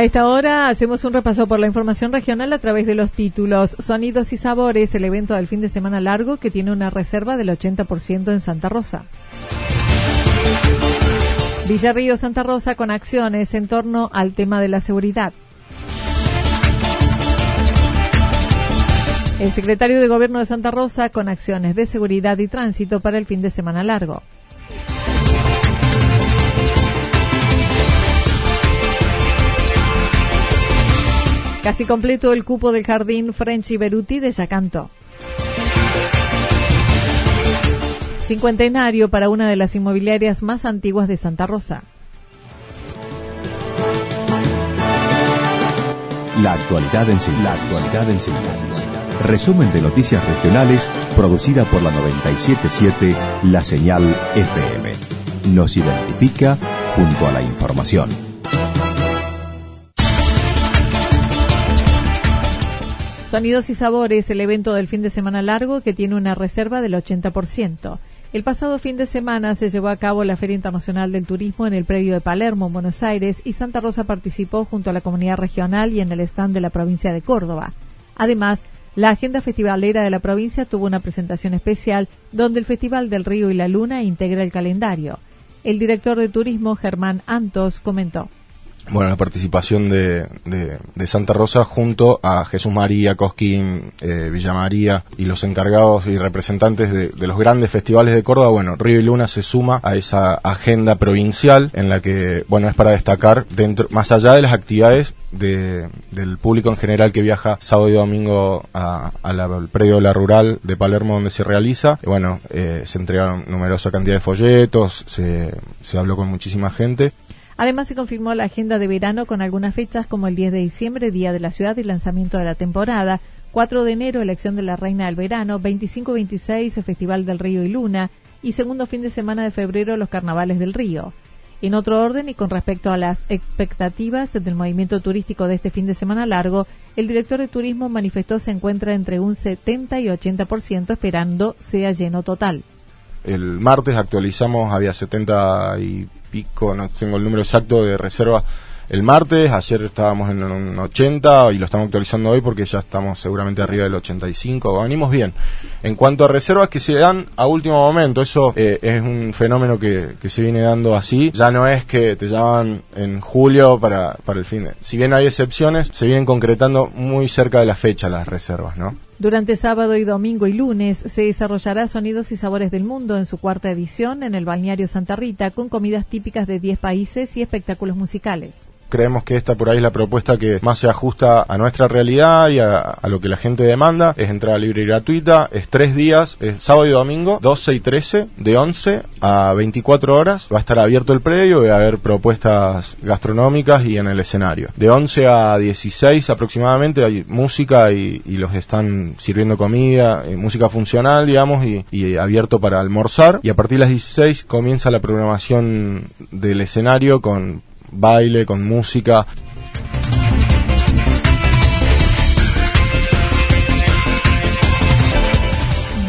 A esta hora hacemos un repaso por la información regional a través de los títulos Sonidos y Sabores, el evento del fin de semana largo que tiene una reserva del 80% en Santa Rosa. Villarrío Santa Rosa con acciones en torno al tema de la seguridad. El secretario de Gobierno de Santa Rosa con acciones de seguridad y tránsito para el fin de semana largo. Casi completo el cupo del jardín French y Beruti de Yacanto. Cincuentenario para una de las inmobiliarias más antiguas de Santa Rosa. La actualidad en síntesis. Resumen de noticias regionales producida por la 977 La Señal FM. Nos identifica junto a la información. Sonidos y Sabores, el evento del fin de semana largo que tiene una reserva del 80%. El pasado fin de semana se llevó a cabo la Feria Internacional del Turismo en el predio de Palermo, Buenos Aires, y Santa Rosa participó junto a la comunidad regional y en el stand de la provincia de Córdoba. Además, la agenda festivalera de la provincia tuvo una presentación especial donde el Festival del Río y la Luna integra el calendario. El director de turismo, Germán Antos, comentó bueno, la participación de, de, Santa Rosa junto a Jesús María, Cosquín, eh, Villa María y los encargados y representantes de, los grandes festivales de Córdoba. Bueno, Río y Luna se suma a esa agenda provincial en la que, bueno, es para destacar dentro, más allá de las actividades de, del público en general que viaja sábado y domingo al predio de la rural de Palermo donde se realiza. bueno, eh, se entregaron numerosa cantidad de folletos, se, se habló con muchísima gente Además, se confirmó la agenda de verano con algunas fechas como el 10 de diciembre, Día de la Ciudad y lanzamiento de la temporada, 4 de enero, elección de la Reina del Verano, 25-26, Festival del Río y Luna, y segundo fin de semana de febrero, los Carnavales del Río. En otro orden y con respecto a las expectativas del movimiento turístico de este fin de semana largo, el director de turismo manifestó se encuentra entre un 70 y 80% esperando sea lleno total. El martes actualizamos, había 70 y pico, no tengo el número exacto de reserva el martes, ayer estábamos en un 80 y lo estamos actualizando hoy porque ya estamos seguramente arriba del 85, venimos bien. En cuanto a reservas que se dan a último momento, eso eh, es un fenómeno que, que, se viene dando así, ya no es que te llaman en julio para, para el fin de... Si bien hay excepciones, se vienen concretando muy cerca de la fecha las reservas, ¿no? Durante sábado y domingo y lunes se desarrollará Sonidos y Sabores del Mundo en su cuarta edición en el balneario Santa Rita con comidas típicas de 10 países y espectáculos musicales. Creemos que esta por ahí es la propuesta que más se ajusta a nuestra realidad y a, lo que la gente demanda. Es entrada libre y gratuita, es tres días, es sábado y domingo, 12 y 13, de 11 a 24 horas. Va a estar abierto el predio y va a haber propuestas gastronómicas y en el escenario. De 11 a 16 aproximadamente hay música y, los están sirviendo comida, eh, música funcional, digamos, y, y abierto para almorzar. Y a partir de las 16 comienza la programación del escenario con baile, con música.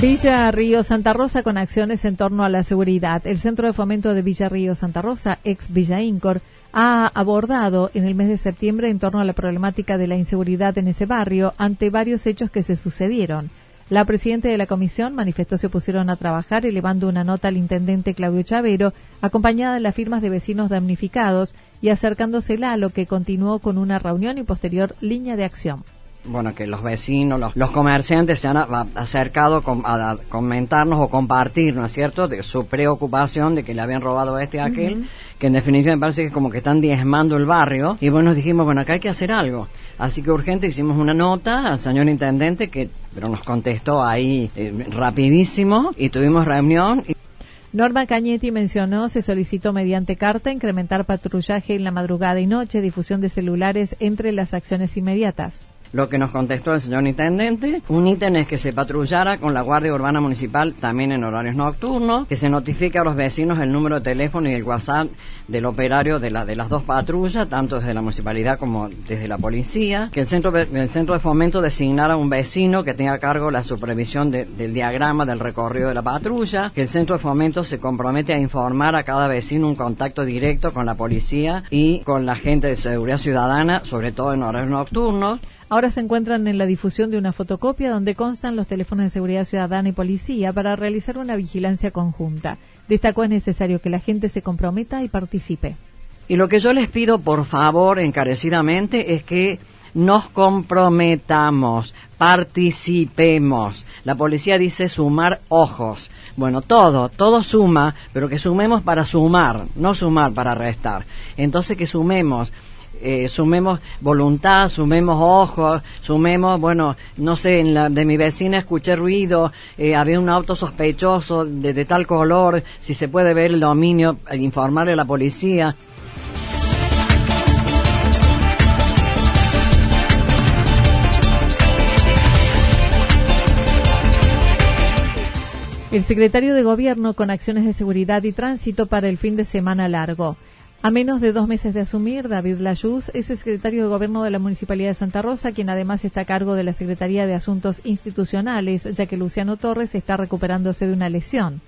Villa Río Santa Rosa con acciones en torno a la seguridad. El Centro de Fomento de Villa Río Santa Rosa, ex Villa Incor, ha abordado en el mes de septiembre en torno a la problemática de la inseguridad en ese barrio ante varios hechos que se sucedieron. La presidenta de la comisión manifestó se pusieron a trabajar elevando una nota al intendente Claudio Chavero, acompañada de las firmas de vecinos damnificados y acercándosela a lo que continuó con una reunión y posterior línea de acción bueno, que los vecinos, los, comerciantes se han acercado a, comentarnos o compartir, ¿no es cierto?, de su preocupación de que le habían robado a este y aquel, que en definitiva me parece que como que están diezmando el barrio, y bueno, nos dijimos, bueno, acá hay que hacer algo. Así que urgente hicimos una nota al señor intendente que pero nos contestó ahí eh, rapidísimo y tuvimos reunión. Y Norma Cañetti mencionó se solicitó mediante carta incrementar patrullaje en la madrugada y noche, difusión de celulares entre las acciones inmediatas. Lo que nos contestó el señor intendente, un ítem es que se patrullara con la Guardia Urbana Municipal también en horarios nocturnos, que se notifique a los vecinos el número de teléfono y el WhatsApp del operario de, la, de las dos patrullas, tanto desde la municipalidad como desde la policía, que el centro, el centro de fomento designara un vecino que tenga a cargo la supervisión del diagrama del recorrido de la patrulla, que el centro de fomento se compromete a informar a cada vecino un contacto directo con la policía y con la gente de seguridad ciudadana, sobre todo en horarios nocturnos, Ahora se encuentran en la difusión de una fotocopia donde constan los teléfonos de seguridad ciudadana y policía para realizar una vigilancia conjunta. Destacó es necesario que la gente se comprometa y participe. Y lo que yo les pido, por favor, encarecidamente, es que nos comprometamos, participemos. La policía dice sumar ojos. Bueno, todo, todo suma, pero que sumemos para sumar, no sumar para restar. Entonces que sumemos eh, sumemos voluntad, sumemos ojos, sumemos, bueno, no sé, en la de mi vecina escuché ruido, eh, había un auto sospechoso de, tal color, si se puede ver el dominio, eh, informarle a la policía. El secretario de Gobierno con acciones de seguridad y tránsito para el fin de semana largo. A menos de dos meses de asumir, David Layuz es secretario de Gobierno de la Municipalidad de Santa Rosa, quien además está a cargo de la Secretaría de Asuntos Institucionales, ya que Luciano Torres está recuperándose de una lesión.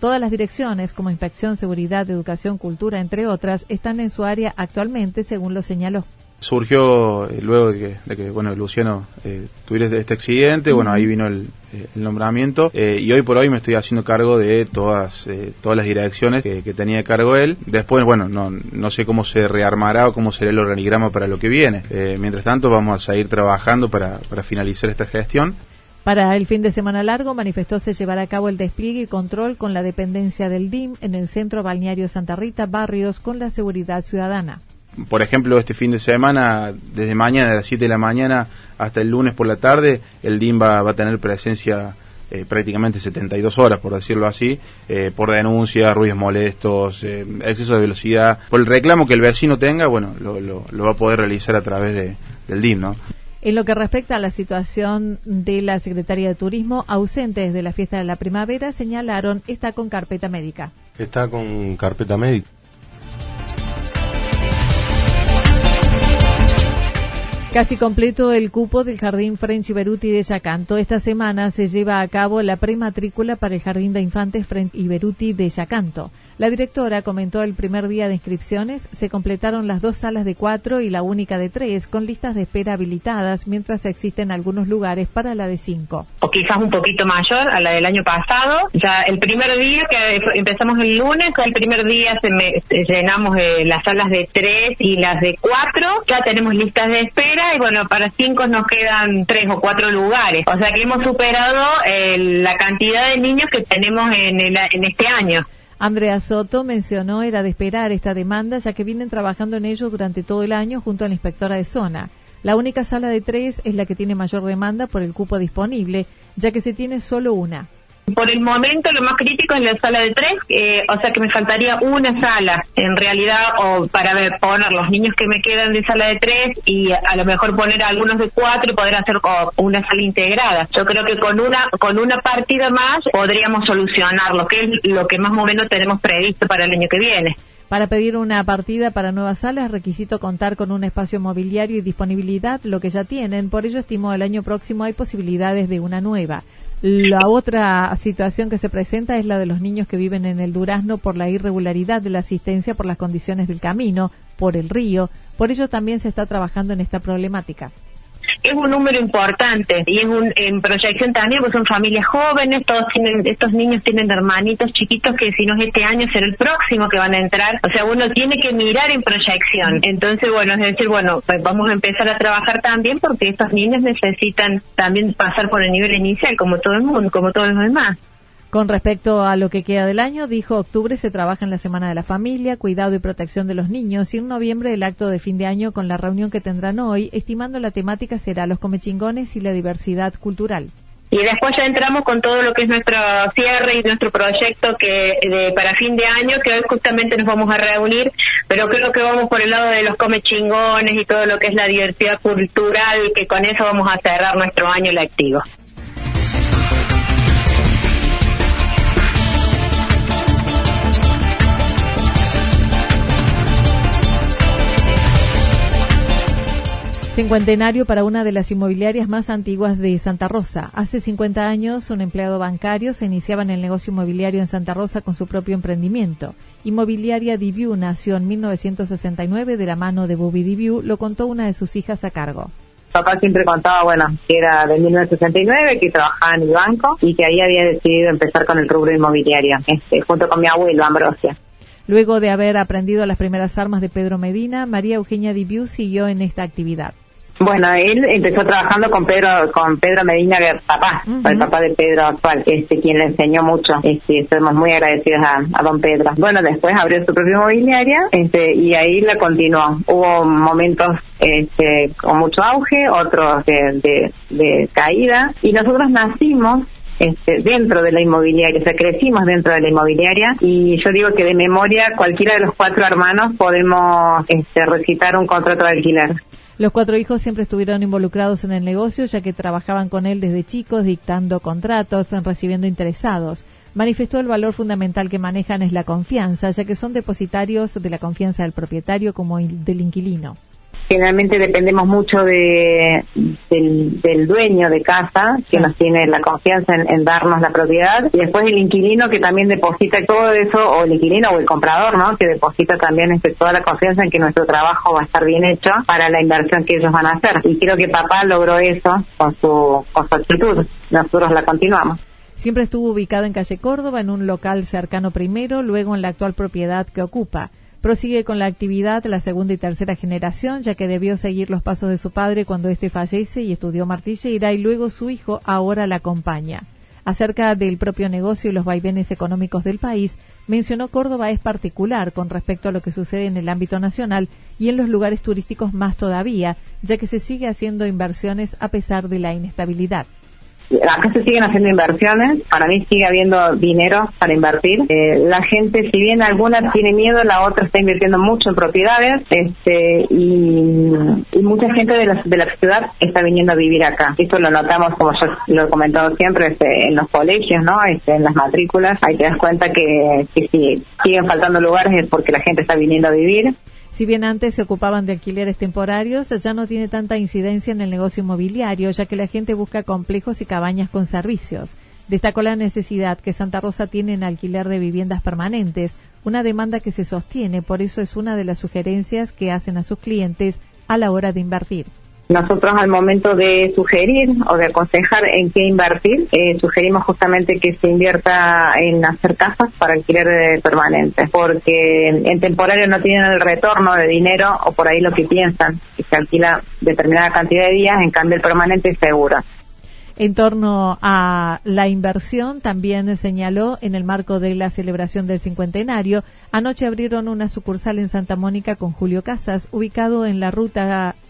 Todas las direcciones, como Inspección, Seguridad, Educación, Cultura, entre otras, están en su área actualmente, según lo señaló surgió eh, luego de que, bueno Luciano eh, tuviera este, este accidente bueno ahí vino el, eh, nombramiento y hoy por hoy me estoy haciendo cargo de todas todas las direcciones que, tenía cargo él. Después bueno no, no sé cómo se rearmará o cómo será el organigrama para lo que viene. Mientras tanto vamos a seguir trabajando para, para finalizar esta gestión. Para el fin de semana largo, manifestó se llevará a cabo el despliegue y control con la dependencia del DIM en el centro balneario Santa Rita, barrios con la seguridad ciudadana por ejemplo, este fin de semana, desde mañana a las 7 de la mañana hasta el lunes por la tarde, el DIM va, a tener presencia eh, prácticamente 72 horas, por decirlo así, eh, por denuncia, ruidos molestos, eh, exceso de velocidad, por el reclamo que el vecino tenga, bueno, lo, lo, va a poder realizar a través de, del DIM, ¿no? En lo que respecta a la situación de la Secretaría de Turismo, ausentes de la fiesta de la primavera, señalaron está con carpeta médica. Está con carpeta médica. Casi completo el cupo del Jardín French Beruti de Yacanto. Esta semana se lleva a cabo la prematrícula para el Jardín de Infantes French Beruti de Yacanto. La directora comentó el primer día de inscripciones se completaron las dos salas de cuatro y la única de tres con listas de espera habilitadas, mientras existen algunos lugares para la de cinco. O quizás un poquito mayor a la del año pasado. Ya el primer día que empezamos el lunes, el primer día se, llenamos eh, las salas de tres y las de cuatro. Ya tenemos listas de espera y bueno, para cinco nos quedan tres o cuatro lugares. O sea que hemos superado eh, la cantidad de niños que tenemos en, en este año. Andrea Soto mencionó era de esperar esta demanda ya que vienen trabajando en ello durante todo el año junto a la inspectora de zona. La única sala de tres es la que tiene mayor demanda por el cupo disponible, ya que se tiene solo una. Por el momento lo más crítico es la sala de tres, eh, o sea que me faltaría una sala en realidad o para ver, poner los niños que me quedan de sala de tres y a lo mejor poner algunos de cuatro y poder hacer una sala integrada. Yo creo que con una con una partida más podríamos solucionar lo que es lo que más o menos tenemos previsto para el año que viene. Para pedir una partida para nuevas salas requisito contar con un espacio mobiliario y disponibilidad, lo que ya tienen. Por ello, estimo el año próximo hay posibilidades de una nueva. La otra situación que se presenta es la de los niños que viven en el Durazno por la irregularidad de la asistencia por las condiciones del camino, por el río. Por ello también se está trabajando en esta problemática es un número importante y es un, en proyección también, pues son familias jóvenes, todos tienen, estos niños tienen hermanitos chiquitos que si no es este año será el próximo que van a entrar, o sea, uno tiene que mirar en proyección. Entonces, bueno, es decir, bueno, pues vamos a empezar a trabajar también porque estos niños necesitan también pasar por el nivel inicial como todo el mundo, como todos los demás. Con respecto a lo que queda del año, dijo octubre se trabaja en la Semana de la Familia, cuidado y protección de los niños y en noviembre el acto de fin de año con la reunión que tendrán hoy, estimando la temática será los comechingones y la diversidad cultural. Y después ya entramos con todo lo que es nuestro cierre y nuestro proyecto que de, para fin de año, que hoy justamente nos vamos a reunir, pero creo que vamos por el lado de los comechingones y todo lo que es la diversidad cultural, que con eso vamos a cerrar nuestro año lectivo. Cincuentenario para una de las inmobiliarias más antiguas de Santa Rosa. Hace 50 años, un empleado bancario se iniciaba en el negocio inmobiliario en Santa Rosa con su propio emprendimiento. Inmobiliaria Diviu nació en 1969 de la mano de Bobby Diviu, lo contó una de sus hijas a cargo papá siempre contaba, bueno, que era de 1969, que trabajaba en el banco y que ahí había decidido empezar con el rubro inmobiliario, este, junto con mi abuelo, Ambrosia. Luego de haber aprendido las primeras armas de Pedro Medina, María Eugenia Diviu siguió en esta actividad. Bueno, él empezó trabajando con Pedro, con Pedro Medina, papá, el papá de Pedro actual, este, quien le enseñó mucho. Este, estamos muy agradecidos a, don Pedro. Bueno, después abrió su propia inmobiliaria, este, y ahí la continuó. Hubo momentos, este, con mucho auge, otros de, de, caída, y nosotros nacimos este, dentro de la inmobiliaria, o sea, crecimos dentro de la inmobiliaria y yo digo que de memoria cualquiera de los cuatro hermanos podemos este, recitar un contrato de alquiler. Los cuatro hijos siempre estuvieron involucrados en el negocio, ya que trabajaban con él desde chicos, dictando contratos, recibiendo interesados. Manifestó el valor fundamental que manejan es la confianza, ya que son depositarios de la confianza del propietario como del inquilino generalmente dependemos mucho de, del, dueño de casa, que nos tiene la confianza en, darnos la propiedad, y después el inquilino que también deposita todo eso, o el inquilino o el comprador, ¿no? Que deposita también este, toda la confianza en que nuestro trabajo va a estar bien hecho para la inversión que ellos van a hacer. Y creo que papá logró eso con su, con su actitud. Nosotros la continuamos. Siempre estuvo ubicado en calle Córdoba, en un local cercano primero, luego en la actual propiedad que ocupa. Prosigue con la actividad la segunda y tercera generación, ya que debió seguir los pasos de su padre cuando éste fallece y estudió martillera y luego su hijo ahora la acompaña. Acerca del propio negocio y los vaivenes económicos del país, mencionó Córdoba es particular con respecto a lo que sucede en el ámbito nacional y en los lugares turísticos más todavía, ya que se sigue haciendo inversiones a pesar de la inestabilidad acá se siguen haciendo inversiones, para mí sigue habiendo dinero para invertir. Eh, la gente, si bien alguna tiene miedo, la otra está invirtiendo mucho en propiedades este, y, mucha gente de la, de la ciudad está viniendo a vivir acá. Esto lo notamos, como yo lo he comentado siempre, este, en los colegios, ¿no? Este, en las matrículas. Ahí te das cuenta que, que si siguen faltando lugares es porque la gente está viniendo a vivir. Si bien antes se ocupaban de alquileres temporarios, ya no tiene tanta incidencia en el negocio inmobiliario, ya que la gente busca complejos y cabañas con servicios. Destacó la necesidad que Santa Rosa tiene en alquiler de viviendas permanentes, una demanda que se sostiene, por eso es una de las sugerencias que hacen a sus clientes a la hora de invertir. Nosotros al momento de sugerir o de aconsejar en qué invertir, eh, sugerimos justamente que se invierta en hacer casas para alquiler permanente, porque en temporario no tienen el retorno de dinero o por ahí lo que piensan, que se alquila determinada cantidad de días, en cambio el permanente es seguro. En torno a la inversión, también señaló en el marco de la celebración del cincuentenario, anoche abrieron una sucursal en Santa Mónica con Julio Casas, ubicado en la ruta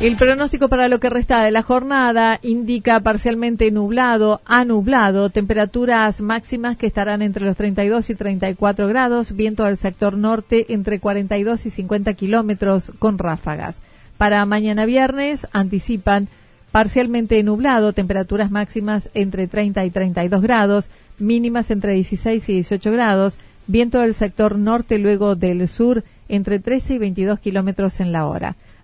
El pronóstico para lo que resta de la jornada indica parcialmente nublado a nublado, temperaturas máximas que estarán entre los 32 y 34 grados, viento del sector norte entre 42 y 50 kilómetros con ráfagas. Para mañana viernes anticipan parcialmente nublado, temperaturas máximas entre 30 y 32 grados, mínimas entre 16 y 18 grados, viento del sector norte luego del sur entre 13 y 22 kilómetros en la hora.